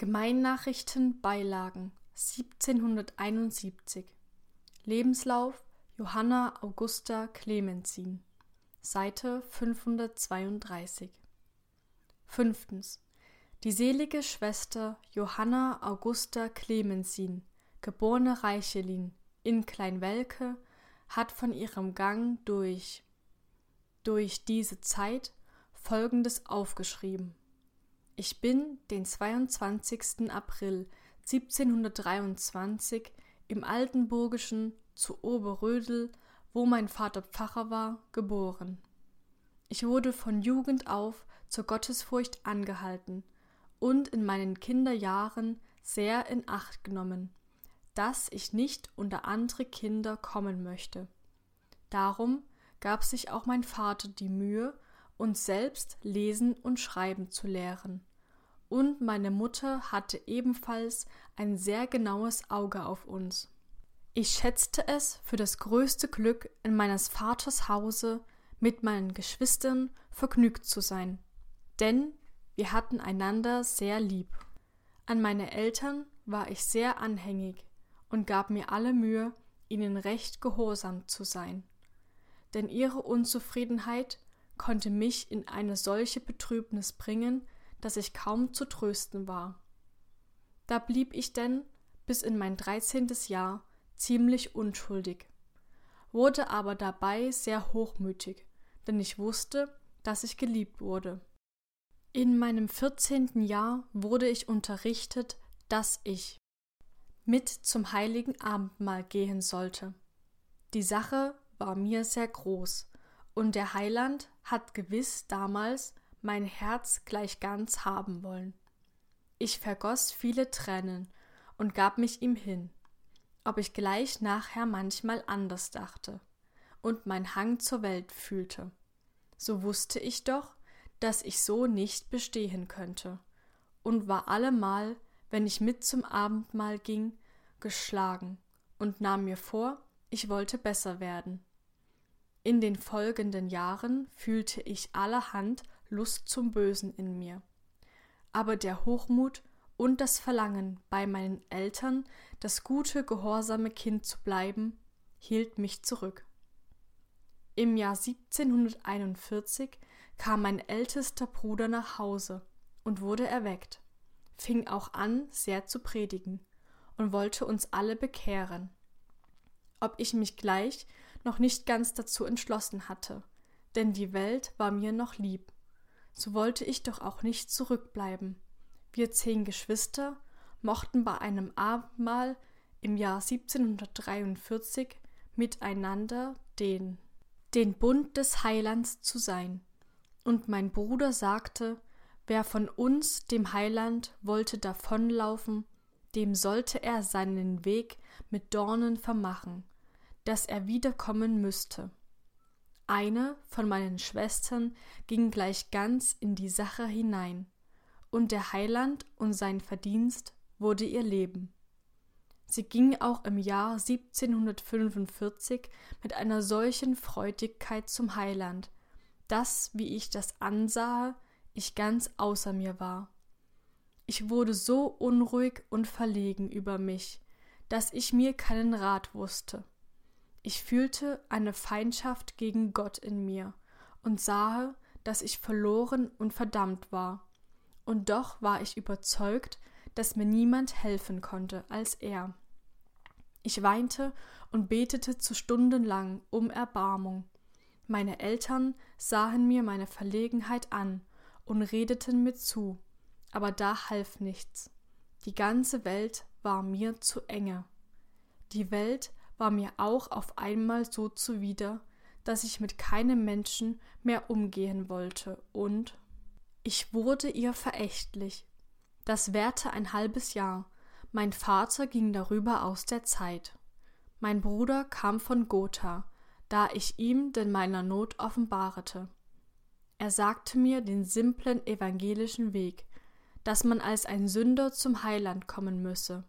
Gemeinnachrichten Beilagen 1771 Lebenslauf Johanna Augusta Clemensin Seite 532 Fünftens. Die selige Schwester Johanna Augusta Clemensin, geborene Reichelin, in Kleinwelke, hat von ihrem Gang durch durch diese Zeit Folgendes aufgeschrieben. Ich bin den 22. April 1723 im Altenburgischen zu Oberrödel, wo mein Vater Pfarrer war, geboren. Ich wurde von Jugend auf zur Gottesfurcht angehalten und in meinen Kinderjahren sehr in Acht genommen, dass ich nicht unter andere Kinder kommen möchte. Darum gab sich auch mein Vater die Mühe, uns selbst lesen und schreiben zu lehren und meine Mutter hatte ebenfalls ein sehr genaues Auge auf uns. Ich schätzte es für das größte Glück, in meines Vaters Hause mit meinen Geschwistern vergnügt zu sein, denn wir hatten einander sehr lieb. An meine Eltern war ich sehr anhängig und gab mir alle Mühe, ihnen recht gehorsam zu sein. Denn ihre Unzufriedenheit konnte mich in eine solche Betrübnis bringen, dass ich kaum zu trösten war. Da blieb ich denn bis in mein dreizehntes Jahr ziemlich unschuldig, wurde aber dabei sehr hochmütig, denn ich wusste, dass ich geliebt wurde. In meinem vierzehnten Jahr wurde ich unterrichtet, dass ich mit zum heiligen Abendmahl gehen sollte. Die Sache war mir sehr groß, und der Heiland hat gewiss damals mein Herz gleich ganz haben wollen. Ich vergoß viele Tränen und gab mich ihm hin, ob ich gleich nachher manchmal anders dachte und mein Hang zur Welt fühlte. So wusste ich doch, dass ich so nicht bestehen könnte, und war allemal, wenn ich mit zum Abendmahl ging, geschlagen und nahm mir vor, ich wollte besser werden. In den folgenden Jahren fühlte ich allerhand Lust zum Bösen in mir. Aber der Hochmut und das Verlangen, bei meinen Eltern das gute, gehorsame Kind zu bleiben, hielt mich zurück. Im Jahr 1741 kam mein ältester Bruder nach Hause und wurde erweckt, fing auch an, sehr zu predigen und wollte uns alle bekehren. Ob ich mich gleich noch nicht ganz dazu entschlossen hatte, denn die Welt war mir noch lieb so wollte ich doch auch nicht zurückbleiben. Wir zehn Geschwister mochten bei einem Abendmahl im Jahr 1743 miteinander den, den Bund des Heilands zu sein. Und mein Bruder sagte, wer von uns dem Heiland wollte davonlaufen, dem sollte er seinen Weg mit Dornen vermachen, dass er wiederkommen müsste. Eine von meinen Schwestern ging gleich ganz in die Sache hinein, und der Heiland und sein Verdienst wurde ihr Leben. Sie ging auch im Jahr 1745 mit einer solchen Freudigkeit zum Heiland, dass, wie ich das ansahe, ich ganz außer mir war. Ich wurde so unruhig und verlegen über mich, dass ich mir keinen Rat wusste. Ich fühlte eine Feindschaft gegen Gott in mir und sahe, dass ich verloren und verdammt war. Und doch war ich überzeugt, dass mir niemand helfen konnte als er. Ich weinte und betete zu Stunden lang um Erbarmung. Meine Eltern sahen mir meine Verlegenheit an und redeten mir zu, aber da half nichts. Die ganze Welt war mir zu enge. Die Welt war mir auch auf einmal so zuwider, dass ich mit keinem Menschen mehr umgehen wollte und ich wurde ihr verächtlich. Das währte ein halbes Jahr. Mein Vater ging darüber aus der Zeit. Mein Bruder kam von Gotha, da ich ihm denn meiner Not offenbarete. Er sagte mir den simplen evangelischen Weg, dass man als ein Sünder zum Heiland kommen müsse.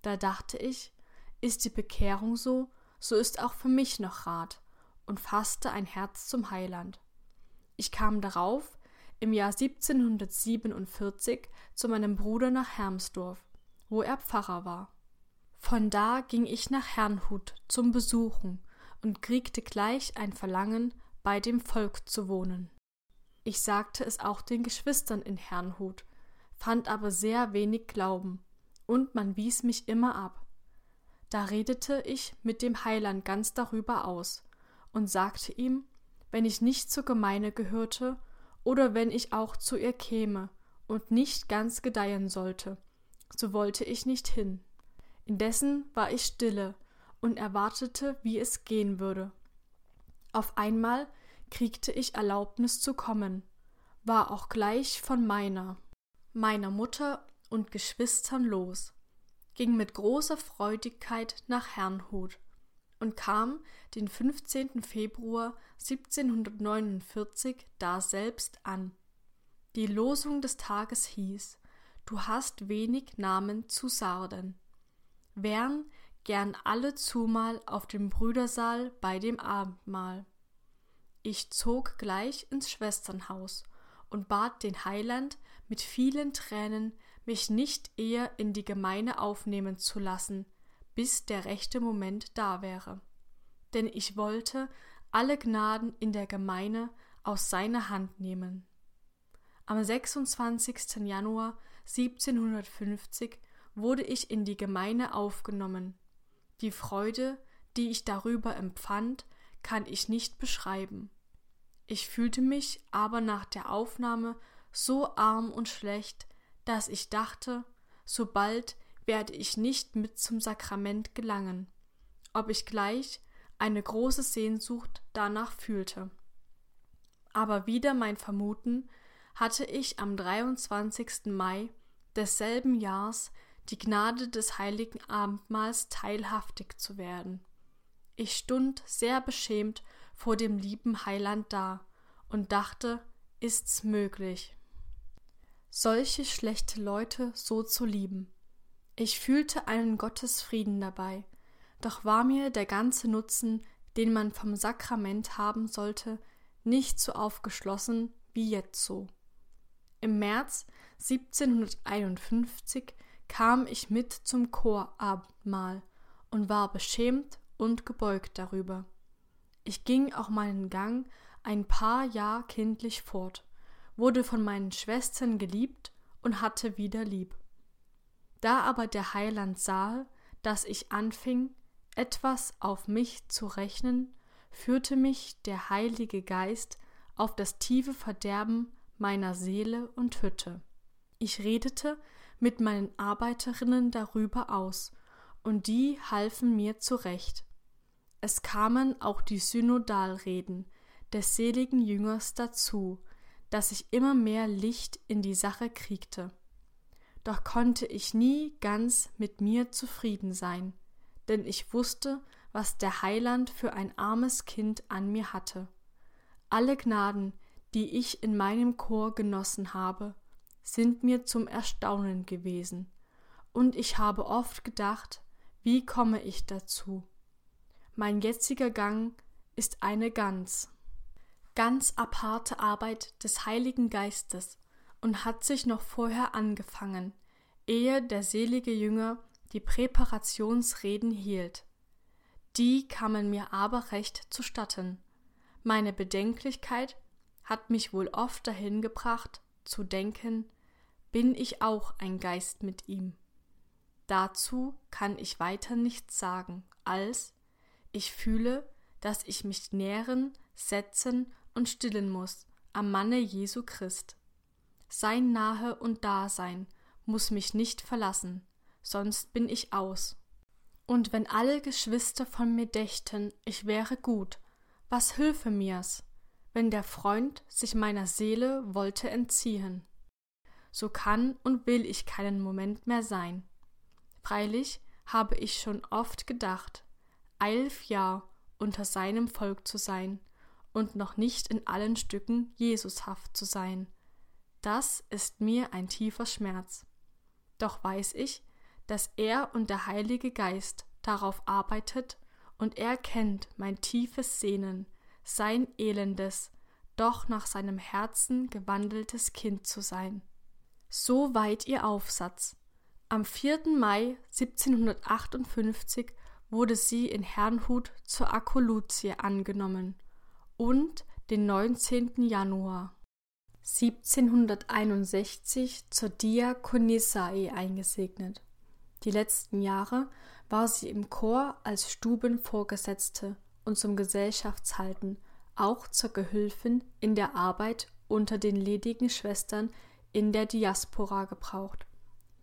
Da dachte ich, ist die Bekehrung so, so ist auch für mich noch Rat, und fasste ein Herz zum Heiland. Ich kam darauf, im Jahr 1747 zu meinem Bruder nach Hermsdorf, wo er Pfarrer war. Von da ging ich nach Herrnhut zum Besuchen und kriegte gleich ein Verlangen, bei dem Volk zu wohnen. Ich sagte es auch den Geschwistern in Herrnhut, fand aber sehr wenig Glauben, und man wies mich immer ab. Da redete ich mit dem Heiland ganz darüber aus und sagte ihm, wenn ich nicht zur Gemeine gehörte oder wenn ich auch zu ihr käme und nicht ganz gedeihen sollte, so wollte ich nicht hin. Indessen war ich stille und erwartete, wie es gehen würde. Auf einmal kriegte ich Erlaubnis zu kommen, war auch gleich von meiner, meiner Mutter und Geschwistern los, ging mit großer Freudigkeit nach Herrnhut und kam den 15. Februar 1749 daselbst an. Die Losung des Tages hieß Du hast wenig Namen zu Sarden. Wären gern alle zumal auf dem Brüdersaal bei dem Abendmahl. Ich zog gleich ins Schwesternhaus und bat den Heiland mit vielen Tränen, mich nicht eher in die Gemeine aufnehmen zu lassen, bis der rechte Moment da wäre. Denn ich wollte alle Gnaden in der Gemeine aus seiner Hand nehmen. Am 26. Januar 1750 wurde ich in die Gemeine aufgenommen. Die Freude, die ich darüber empfand, kann ich nicht beschreiben. Ich fühlte mich aber nach der Aufnahme so arm und schlecht, dass ich dachte, so bald werde ich nicht mit zum Sakrament gelangen, ob ich gleich eine große Sehnsucht danach fühlte. Aber wieder mein Vermuten hatte ich am 23. Mai desselben Jahres die Gnade des heiligen Abendmahls teilhaftig zu werden. Ich stund sehr beschämt vor dem lieben Heiland da und dachte, ist's möglich, solche schlechte Leute so zu lieben. Ich fühlte einen Gottesfrieden dabei, doch war mir der ganze Nutzen, den man vom Sakrament haben sollte, nicht so aufgeschlossen wie jetzo. Im März 1751 kam ich mit zum Chorabendmahl und war beschämt und gebeugt darüber. Ich ging auch meinen Gang ein paar Jahr kindlich fort, wurde von meinen Schwestern geliebt und hatte wieder lieb. Da aber der Heiland sah, dass ich anfing, etwas auf mich zu rechnen, führte mich der Heilige Geist auf das tiefe Verderben meiner Seele und Hütte. Ich redete mit meinen Arbeiterinnen darüber aus, und die halfen mir zurecht. Es kamen auch die Synodalreden des seligen Jüngers dazu, dass ich immer mehr Licht in die Sache kriegte. Doch konnte ich nie ganz mit mir zufrieden sein, denn ich wusste, was der Heiland für ein armes Kind an mir hatte. Alle Gnaden, die ich in meinem Chor genossen habe, sind mir zum Erstaunen gewesen, und ich habe oft gedacht, wie komme ich dazu? Mein jetziger Gang ist eine ganz, ganz aparte Arbeit des Heiligen Geistes und hat sich noch vorher angefangen, ehe der selige Jünger die Präparationsreden hielt. Die kamen mir aber recht zustatten. Meine Bedenklichkeit hat mich wohl oft dahin gebracht, zu denken, bin ich auch ein Geist mit ihm. Dazu kann ich weiter nichts sagen, als ich fühle, dass ich mich nähren, setzen und stillen muss am Manne Jesu Christ. Sein Nahe und Dasein muss mich nicht verlassen, sonst bin ich aus. Und wenn alle Geschwister von mir dächten, ich wäre gut, was hülfe mir's, wenn der Freund sich meiner Seele wollte entziehen? So kann und will ich keinen Moment mehr sein. Freilich habe ich schon oft gedacht, elf Jahr unter seinem Volk zu sein und noch nicht in allen Stücken Jesushaft zu sein. Das ist mir ein tiefer Schmerz. Doch weiß ich, dass er und der Heilige Geist darauf arbeitet, und er kennt mein tiefes Sehnen, sein elendes, doch nach seinem Herzen gewandeltes Kind zu sein. So weit ihr Aufsatz. Am 4. Mai 1758 wurde sie in Herrnhut zur Akolutie angenommen und den 19. Januar 1761 zur Diakonissae eingesegnet. Die letzten Jahre war sie im Chor als Stubenvorgesetzte und zum Gesellschaftshalten, auch zur Gehülfin in der Arbeit unter den ledigen Schwestern in der Diaspora gebraucht,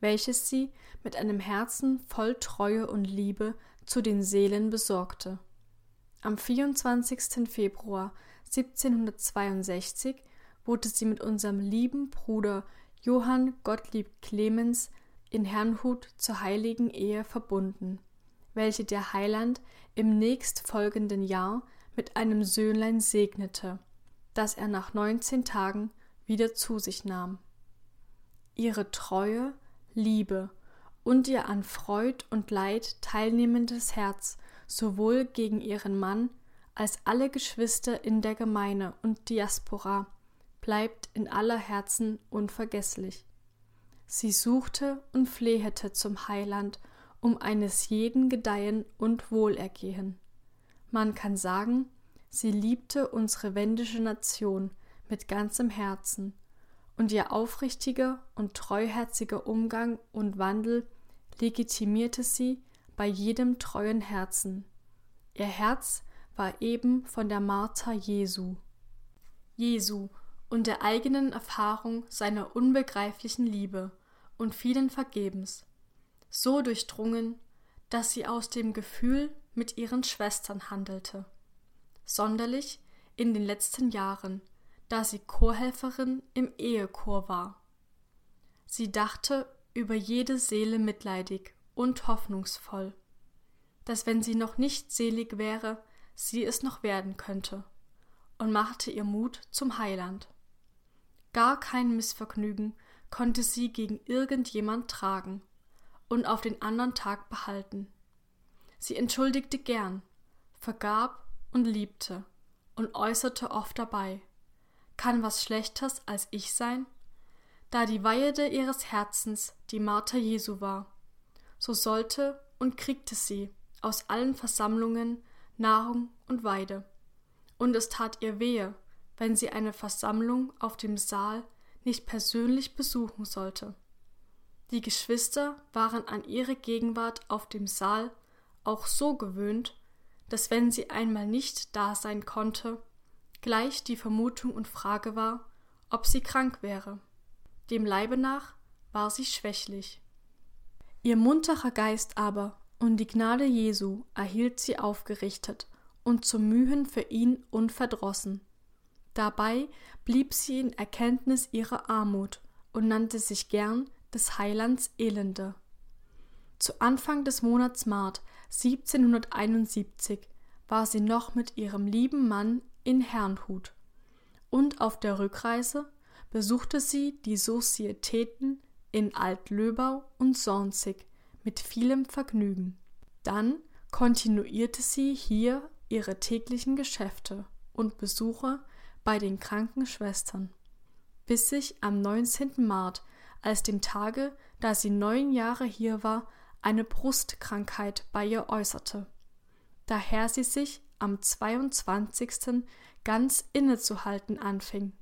welches sie mit einem Herzen voll Treue und Liebe zu den Seelen besorgte. Am 24. Februar 1762 wurde sie mit unserem lieben Bruder Johann Gottlieb Clemens in Herrnhut zur heiligen Ehe verbunden, welche der Heiland im nächstfolgenden Jahr mit einem Söhnlein segnete, das er nach neunzehn Tagen wieder zu sich nahm. Ihre Treue, Liebe und ihr an Freud und Leid teilnehmendes Herz sowohl gegen ihren Mann als alle Geschwister in der Gemeine und Diaspora bleibt in aller Herzen unvergesslich. Sie suchte und flehete zum Heiland um eines jeden Gedeihen und Wohlergehen. Man kann sagen, sie liebte unsere wendische Nation mit ganzem Herzen, und ihr aufrichtiger und treuherziger Umgang und Wandel legitimierte sie bei jedem treuen Herzen. Ihr Herz war eben von der Martha Jesu. Jesu und der eigenen Erfahrung seiner unbegreiflichen Liebe und vielen Vergebens, so durchdrungen, dass sie aus dem Gefühl mit ihren Schwestern handelte. Sonderlich in den letzten Jahren, da sie Chorhelferin im Ehechor war. Sie dachte über jede Seele mitleidig und hoffnungsvoll, dass wenn sie noch nicht selig wäre, sie es noch werden könnte, und machte ihr Mut zum Heiland. Gar kein Missvergnügen konnte sie gegen irgendjemand tragen und auf den anderen Tag behalten. Sie entschuldigte gern, vergab und liebte und äußerte oft dabei, kann was Schlechters als ich sein? Da die Weide ihres Herzens die Martha Jesu war, so sollte und kriegte sie aus allen Versammlungen Nahrung und Weide. Und es tat ihr wehe, wenn sie eine Versammlung auf dem Saal nicht persönlich besuchen sollte. Die Geschwister waren an ihre Gegenwart auf dem Saal auch so gewöhnt, dass wenn sie einmal nicht da sein konnte, gleich die Vermutung und Frage war, ob sie krank wäre. Dem Leibe nach war sie schwächlich. Ihr munterer Geist aber und die Gnade Jesu erhielt sie aufgerichtet und zum Mühen für ihn unverdrossen. Dabei blieb sie in Erkenntnis ihrer Armut und nannte sich gern des Heilands Elende. Zu Anfang des Monats Mart 1771 war sie noch mit ihrem lieben Mann in Herrnhut, und auf der Rückreise besuchte sie die Sozietäten in Altlöbau und Sornzig mit vielem Vergnügen. Dann kontinuierte sie hier ihre täglichen Geschäfte und Besuche bei den kranken Schwestern, bis sich am 19. März, als dem Tage, da sie neun Jahre hier war, eine Brustkrankheit bei ihr äußerte. Daher sie sich am 22. ganz innezuhalten anfing.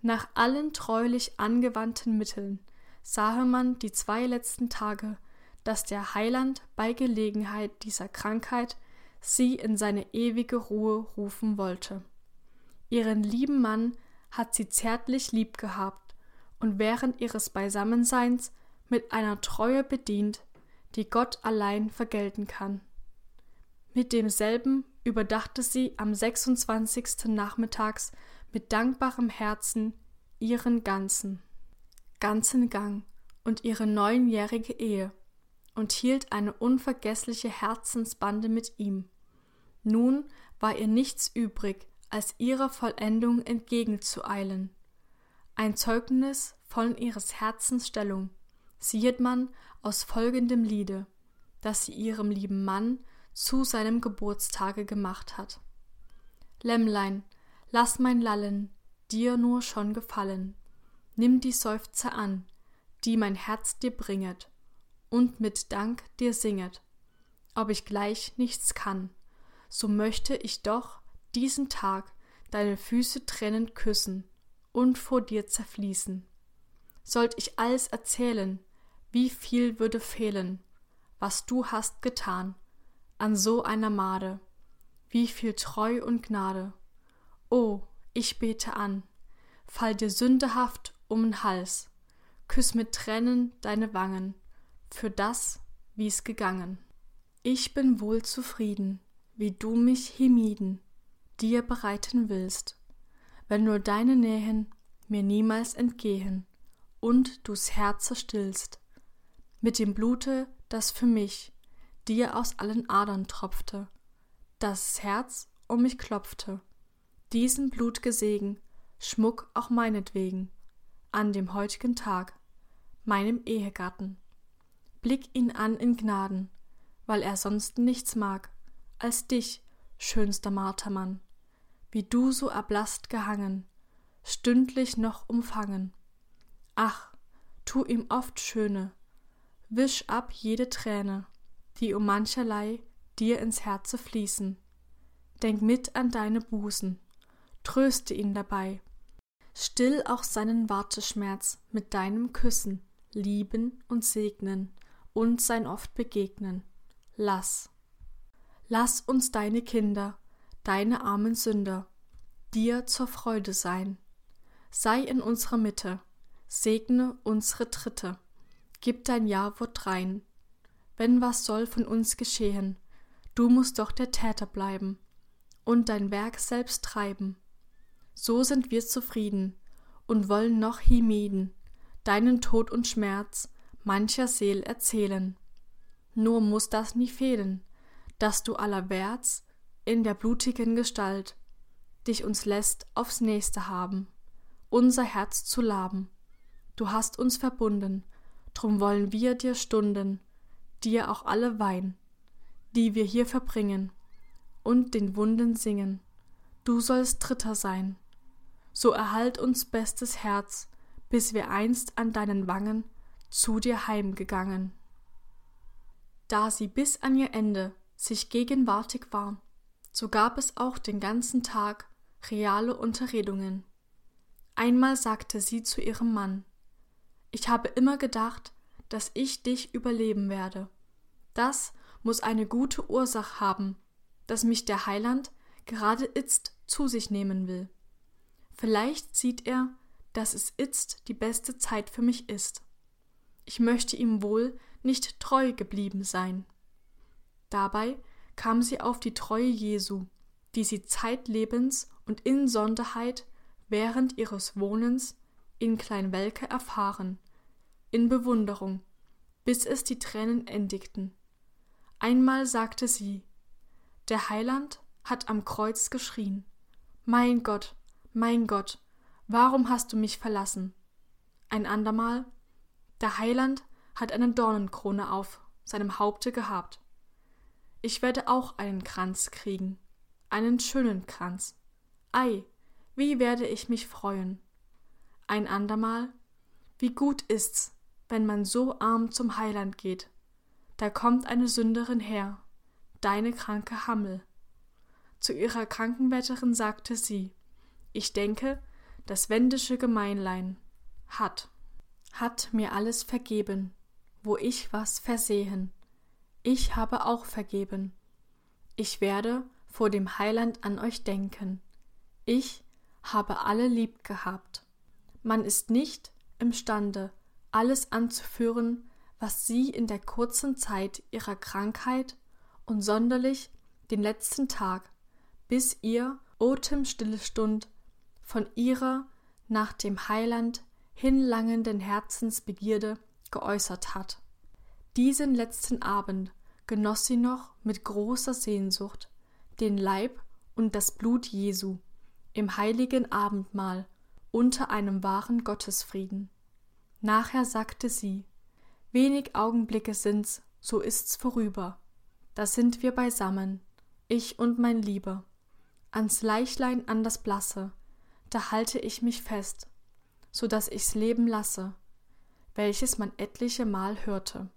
Nach allen treulich angewandten Mitteln sahe man die zwei letzten Tage, dass der Heiland bei Gelegenheit dieser Krankheit sie in seine ewige Ruhe rufen wollte. Ihren lieben Mann hat sie zärtlich lieb gehabt und während ihres Beisammenseins mit einer Treue bedient, die Gott allein vergelten kann. Mit demselben überdachte sie am 26. nachmittags mit dankbarem Herzen ihren ganzen, ganzen Gang und ihre neunjährige Ehe und hielt eine unvergessliche Herzensbande mit ihm. Nun war ihr nichts übrig, als ihrer Vollendung entgegenzueilen. Ein Zeugnis von ihres Herzens Stellung siehet man aus folgendem Liede, das sie ihrem lieben Mann zu seinem Geburtstage gemacht hat. Lämmlein, lass mein Lallen dir nur schon gefallen. Nimm die Seufzer an, die mein Herz dir bringet, und mit Dank dir singet. Ob ich gleich nichts kann, so möchte ich doch diesen Tag deine Füße trennend küssen und vor dir zerfließen. Sollt ich alles erzählen, wie viel würde fehlen, was du hast getan, an so einer Made, wie viel Treu und Gnade. O, ich bete an, fall dir sündehaft um den Hals, küss mit Tränen deine Wangen, für das, wie's gegangen. Ich bin wohl zufrieden, wie du mich hiemieden, dir bereiten willst, wenn nur deine Nähen mir niemals entgehen und du's Herze stillst, mit dem Blute, das für mich dir aus allen Adern tropfte, das Herz um mich klopfte, diesen Blutgesegen, Schmuck auch meinetwegen, an dem heutigen Tag, meinem Ehegatten. Blick ihn an in Gnaden, weil er sonst nichts mag, als dich, schönster Martermann, wie du so erblasst gehangen, stündlich noch umfangen. Ach, tu ihm oft Schöne, wisch ab jede Träne, die um mancherlei dir ins Herze fließen. Denk mit an deine Busen, tröste ihn dabei. Still auch seinen Warteschmerz mit deinem Küssen, lieben und segnen und sein oft begegnen. Lass. Lass uns deine Kinder, deine armen Sünder, dir zur Freude sein. Sei in unserer Mitte, segne unsere Tritte, gib dein Ja-Wort rein. Wenn was soll von uns geschehen, du musst doch der Täter bleiben und dein Werk selbst treiben. So sind wir zufrieden und wollen noch hiemieden, deinen Tod und Schmerz mancher Seel erzählen. Nur muss das nie fehlen, dass du allerwärts in der blutigen Gestalt dich uns lässt aufs nächste haben, unser Herz zu laben. Du hast uns verbunden, drum wollen wir dir Stunden, dir auch alle Wein, die wir hier verbringen, und den Wunden singen. Du sollst Dritter sein. So erhalt uns bestes Herz, bis wir einst an deinen Wangen zu dir heimgegangen. Da sie bis an ihr Ende sich gegenwärtig war, so gab es auch den ganzen Tag reale Unterredungen. Einmal sagte sie zu ihrem Mann Ich habe immer gedacht, dass ich dich überleben werde. Das muss eine gute Ursache haben, dass mich der Heiland gerade itzt zu sich nehmen will. Vielleicht sieht er, dass es itzt die beste Zeit für mich ist. Ich möchte ihm wohl nicht treu geblieben sein. Dabei kam sie auf die Treue Jesu, die sie zeitlebens und insonderheit während ihres Wohnens in Kleinwelke erfahren, in Bewunderung, bis es die Tränen endigten. Einmal sagte sie, der Heiland hat am Kreuz geschrien, Mein Gott, mein Gott, warum hast du mich verlassen? Ein andermal, der Heiland hat eine Dornenkrone auf seinem Haupte gehabt. Ich werde auch einen Kranz kriegen, einen schönen Kranz. Ei, wie werde ich mich freuen. Ein andermal, wie gut ist's, wenn man so arm zum Heiland geht. Da kommt eine Sünderin her, deine kranke Hammel. Zu ihrer Krankenwetterin sagte sie, ich denke, das wendische Gemeinlein hat, hat mir alles vergeben, wo ich was versehen ich habe auch vergeben. Ich werde vor dem Heiland an euch denken. Ich habe alle lieb gehabt. Man ist nicht imstande, alles anzuführen, was sie in der kurzen Zeit ihrer Krankheit und sonderlich den letzten Tag, bis ihr Otemstille stund, von ihrer nach dem Heiland hinlangenden Herzensbegierde geäußert hat. Diesen letzten Abend genoss sie noch mit großer Sehnsucht den Leib und das Blut Jesu im heiligen Abendmahl unter einem wahren Gottesfrieden. Nachher sagte sie Wenig Augenblicke sind's, so ist's vorüber. Da sind wir beisammen, ich und mein Lieber. ans Leichlein an das Blasse, da halte ich mich fest, so dass ich's Leben lasse, welches man etliche Mal hörte.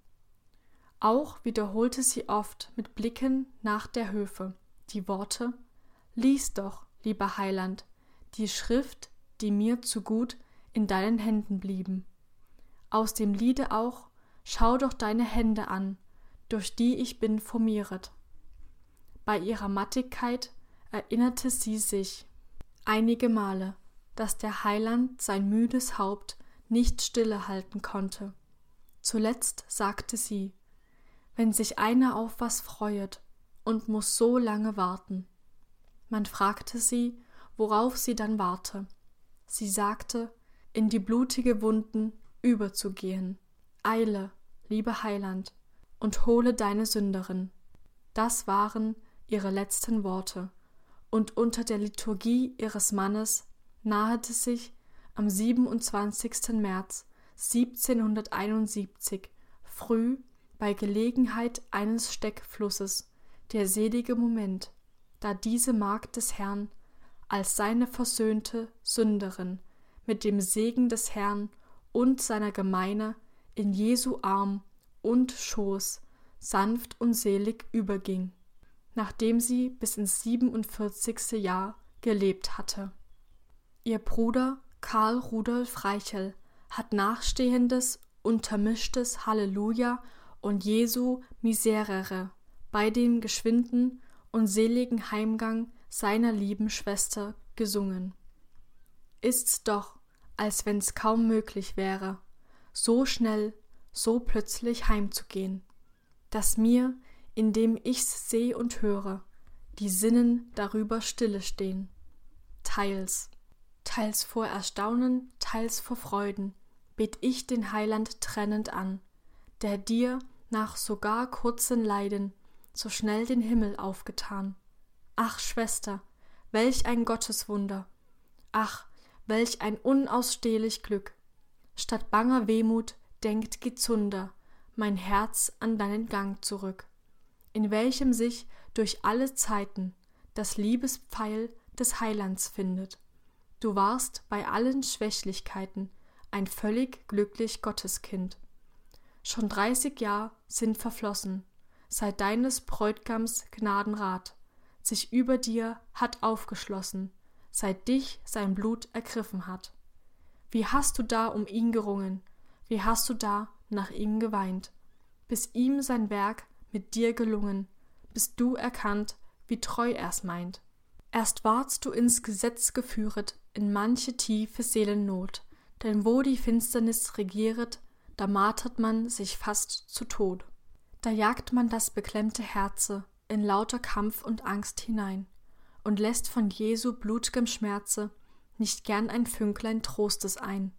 Auch wiederholte sie oft mit Blicken nach der Höfe die Worte Lies doch, lieber Heiland, die Schrift, die mir zu gut in deinen Händen blieben. Aus dem Liede auch Schau doch deine Hände an, durch die ich bin formieret. Bei ihrer Mattigkeit erinnerte sie sich einige Male, dass der Heiland sein müdes Haupt nicht stille halten konnte. Zuletzt sagte sie, wenn sich einer auf was freuet und muss so lange warten. Man fragte sie, worauf sie dann warte. Sie sagte, in die blutige Wunden überzugehen. Eile, liebe Heiland, und hole deine Sünderin. Das waren ihre letzten Worte, und unter der Liturgie ihres Mannes nahete sich am 27. März 1771 früh bei Gelegenheit eines Steckflusses der selige Moment, da diese Magd des Herrn als seine versöhnte Sünderin mit dem Segen des Herrn und seiner Gemeine in Jesu Arm und Schoß sanft und selig überging, nachdem sie bis ins siebenundvierzigste Jahr gelebt hatte. Ihr Bruder Karl Rudolf Reichel hat nachstehendes, untermischtes Halleluja und Jesu Miserere bei dem geschwinden und seligen Heimgang seiner lieben Schwester gesungen. Ist's doch, als wenn's kaum möglich wäre, so schnell, so plötzlich heimzugehen, dass mir, indem ich's seh und höre, die Sinnen darüber stille stehn. Teils, teils vor Erstaunen, teils vor Freuden, bet ich den Heiland trennend an, der dir nach sogar kurzen Leiden so schnell den Himmel aufgetan. Ach, Schwester, welch ein Gotteswunder! Ach, welch ein unausstehlich Glück! Statt banger Wehmut denkt Gizunder mein Herz an deinen Gang zurück, in welchem sich durch alle Zeiten das Liebespfeil des Heilands findet. Du warst bei allen Schwächlichkeiten ein völlig glücklich Gotteskind. Schon dreißig Jahr sind verflossen, seit deines Bräutgams Gnadenrat sich über dir hat aufgeschlossen, seit dich sein Blut ergriffen hat. Wie hast du da um ihn gerungen, wie hast du da nach ihm geweint, bis ihm sein Werk mit dir gelungen, bis du erkannt, wie treu er's meint. Erst wardst du ins Gesetz geführet in manche tiefe Seelennot, denn wo die Finsternis regieret, da martert man sich fast zu Tod. Da jagt man das beklemmte Herze in lauter Kampf und Angst hinein und lässt von Jesu blut'gem Schmerze nicht gern ein Fünklein Trostes ein.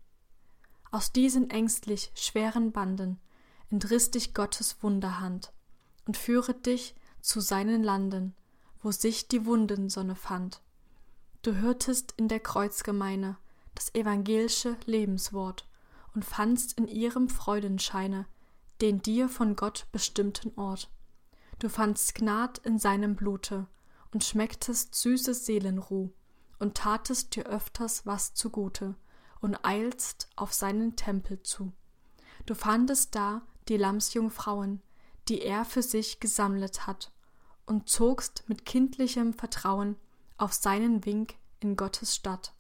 Aus diesen ängstlich schweren Banden entriss dich Gottes Wunderhand und führet dich zu seinen Landen, wo sich die Wundensonne fand. Du hörtest in der Kreuzgemeine das evangelische Lebenswort und fandst in ihrem Freudenscheine den dir von Gott bestimmten Ort. Du fandst Gnad in seinem Blute und schmecktest süßes Seelenruh und tatest dir öfters was zugute und eilst auf seinen Tempel zu. Du fandest da die Lamsjungfrauen, die er für sich gesammelt hat, und zogst mit kindlichem Vertrauen auf seinen Wink in Gottes Stadt.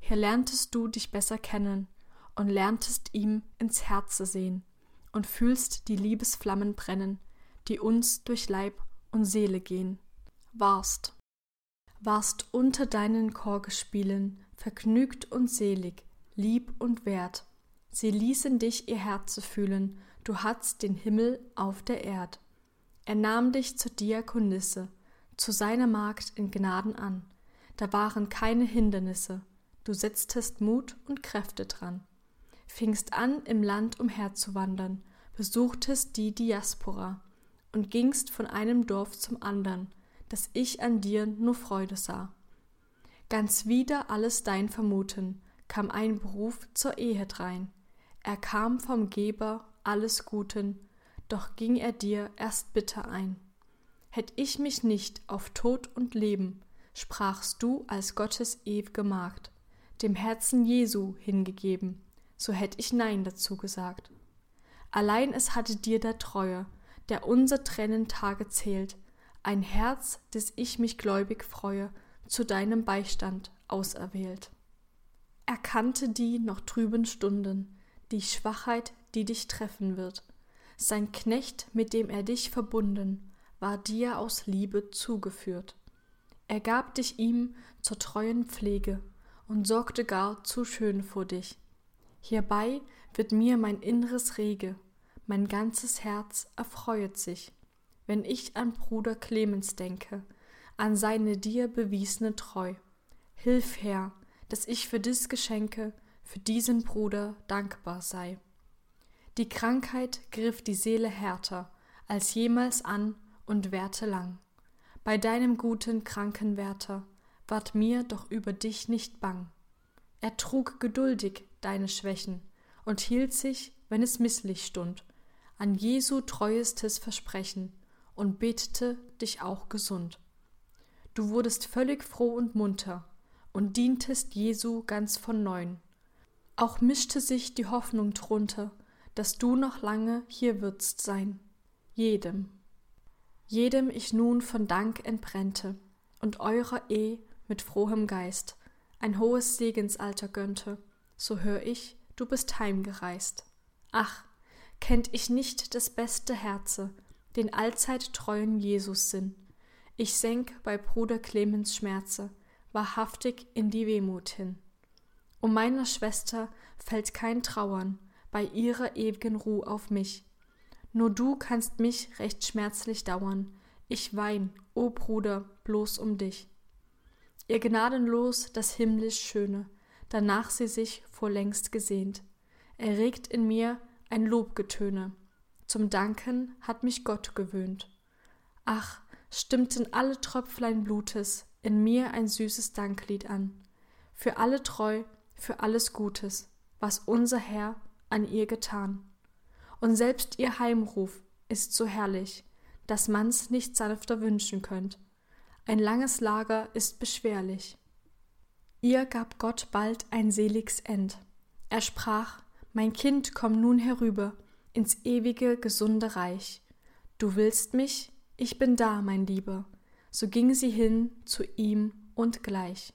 Hier lerntest du dich besser kennen und lerntest ihm ins Herze sehen und fühlst die Liebesflammen brennen, die uns durch Leib und Seele gehen. Warst, warst unter deinen Chorgespielen vergnügt und selig, lieb und wert. Sie ließen dich ihr Herze fühlen, du hattst den Himmel auf der Erd. Er nahm dich zur Diakonisse, zu seiner Magd in Gnaden an. Da waren keine Hindernisse, du setztest Mut und Kräfte dran fingst an, im Land umherzuwandern, besuchtest die Diaspora und gingst von einem Dorf zum andern, dass ich an dir nur Freude sah. Ganz wider alles dein Vermuten kam ein Beruf zur Ehe drein. Er kam vom Geber alles Guten, doch ging er dir erst bitter ein. Hätt ich mich nicht auf Tod und Leben sprachst du als Gottes ew'ge Magd, dem Herzen Jesu hingegeben, so hätt ich Nein dazu gesagt. Allein es hatte dir der Treue, der unser Trennentage zählt, ein Herz, des ich mich gläubig freue, zu deinem Beistand auserwählt. Er kannte die noch trüben Stunden, die Schwachheit, die dich treffen wird. Sein Knecht, mit dem er dich verbunden, war dir aus Liebe zugeführt. Er gab dich ihm zur treuen Pflege und sorgte gar zu schön vor dich. Hierbei wird mir mein Inneres rege, mein ganzes Herz erfreuet sich, wenn ich an Bruder Clemens denke, an seine dir bewiesene Treu. Hilf, Herr, dass ich für dies Geschenke, für diesen Bruder dankbar sei. Die Krankheit griff die Seele härter als jemals an und währte lang. Bei deinem guten Krankenwärter ward mir doch über dich nicht bang. Er trug geduldig deine Schwächen und hielt sich, wenn es misslich stund, an Jesu treuestes Versprechen und betete dich auch gesund. Du wurdest völlig froh und munter, und dientest Jesu ganz von neuem. Auch mischte sich die Hoffnung drunter, dass du noch lange hier würdst sein. Jedem, jedem ich nun von Dank entbrennte und eurer eh mit frohem Geist ein hohes Segensalter gönnte, so hör ich, du bist heimgereist. Ach, kennt ich nicht das beste Herze, den allzeit treuen Jesus Sinn. Ich senk bei Bruder Clemens Schmerze, wahrhaftig in die Wehmut hin. Um meiner Schwester fällt kein Trauern bei ihrer ew'gen Ruh auf mich. Nur du kannst mich recht schmerzlich dauern. Ich wein, o Bruder, bloß um dich. Ihr gnadenlos das himmlisch Schöne, danach sie sich vor längst gesehnt, erregt in mir ein Lobgetöne. Zum Danken hat mich Gott gewöhnt. Ach, stimmten alle Tröpflein Blutes in mir ein süßes Danklied an, für alle Treu, für alles Gutes, was unser Herr an ihr getan. Und selbst ihr Heimruf ist so herrlich, dass man's nicht sanfter wünschen könnt. Ein langes Lager ist beschwerlich. Ihr gab Gott bald ein seligs End. Er sprach, mein Kind, komm nun herüber ins ewige, gesunde Reich. Du willst mich? Ich bin da, mein Lieber so ging sie hin zu ihm und gleich.